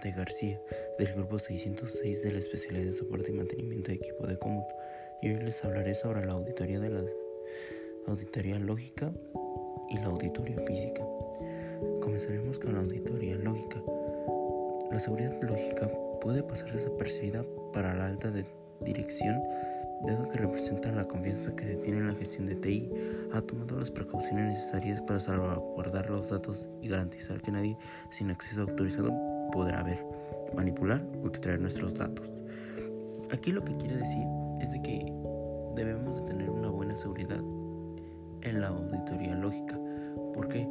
F. García, del grupo 606 de la especialidad de soporte y mantenimiento de equipo de cómputo, y hoy les hablaré sobre la auditoría de la auditoría lógica y la auditoría física. Comenzaremos con la auditoría lógica. La seguridad lógica puede pasar desapercibida para la alta dirección dado que representa la confianza que se tiene en la gestión de TI, ha tomado las precauciones necesarias para salvaguardar los datos y garantizar que nadie sin acceso autorizado podrá ver, manipular o extraer nuestros datos. Aquí lo que quiere decir es de que debemos de tener una buena seguridad en la auditoría lógica. ¿Por qué?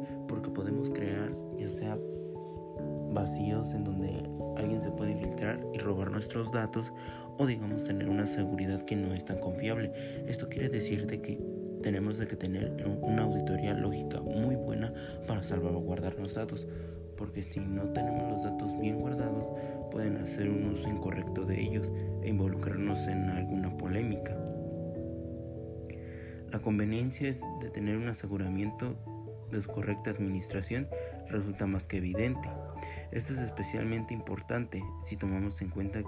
Vacíos en donde alguien se puede infiltrar y robar nuestros datos o digamos tener una seguridad que no es tan confiable. Esto quiere decir de que tenemos que tener una auditoría lógica muy buena para salvaguardar los datos, porque si no tenemos los datos bien guardados, pueden hacer un uso incorrecto de ellos e involucrarnos en alguna polémica. La conveniencia de tener un aseguramiento de su correcta administración resulta más que evidente. Esto es especialmente importante si tomamos en cuenta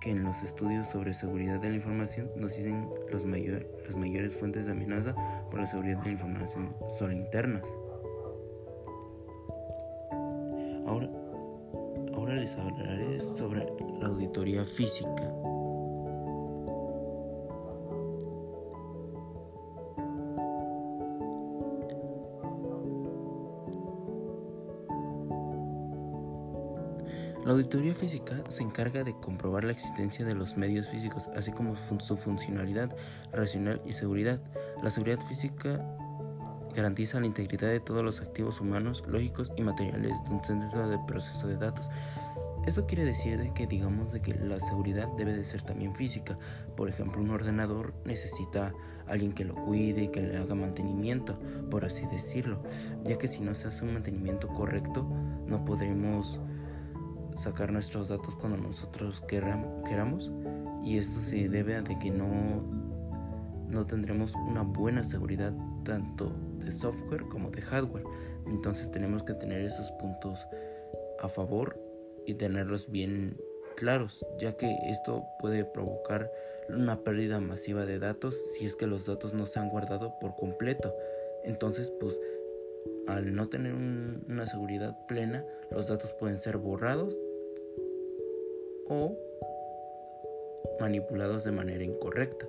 que en los estudios sobre seguridad de la información nos dicen los las mayores fuentes de amenaza por la seguridad de la información son internas. Ahora, ahora les hablaré sobre la auditoría física. La auditoría física se encarga de comprobar la existencia de los medios físicos, así como su funcionalidad racional y seguridad. La seguridad física garantiza la integridad de todos los activos humanos, lógicos y materiales de un centro de proceso de datos. Esto quiere decir de que digamos de que la seguridad debe de ser también física. Por ejemplo, un ordenador necesita alguien que lo cuide y que le haga mantenimiento, por así decirlo, ya que si no se hace un mantenimiento correcto, no podremos sacar nuestros datos cuando nosotros queramos y esto se debe a de que no, no tendremos una buena seguridad tanto de software como de hardware. Entonces tenemos que tener esos puntos a favor y tenerlos bien claros, ya que esto puede provocar una pérdida masiva de datos si es que los datos no se han guardado por completo. Entonces, pues al no tener una seguridad plena, los datos pueden ser borrados o manipulados de manera incorrecta.